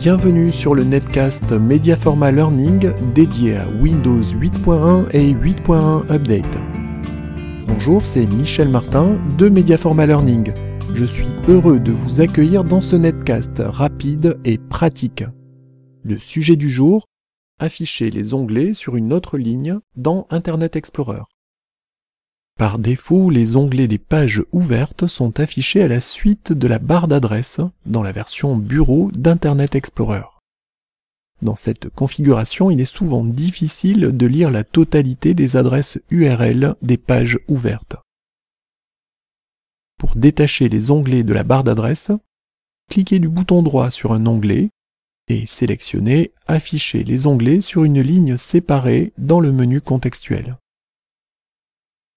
Bienvenue sur le netcast Mediaforma Learning dédié à Windows 8.1 et 8.1 Update. Bonjour, c'est Michel Martin de Mediaforma Learning. Je suis heureux de vous accueillir dans ce netcast rapide et pratique. Le sujet du jour afficher les onglets sur une autre ligne dans Internet Explorer. Par défaut, les onglets des pages ouvertes sont affichés à la suite de la barre d'adresse dans la version bureau d'Internet Explorer. Dans cette configuration, il est souvent difficile de lire la totalité des adresses URL des pages ouvertes. Pour détacher les onglets de la barre d'adresse, cliquez du bouton droit sur un onglet et sélectionnez Afficher les onglets sur une ligne séparée dans le menu contextuel.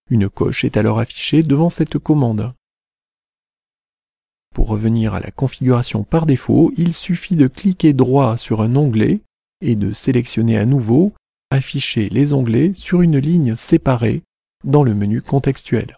Une coche est alors affichée devant cette commande. Pour revenir à la configuration par défaut, il suffit de cliquer droit sur un onglet et de sélectionner à nouveau Afficher les onglets sur une ligne séparée dans le menu contextuel.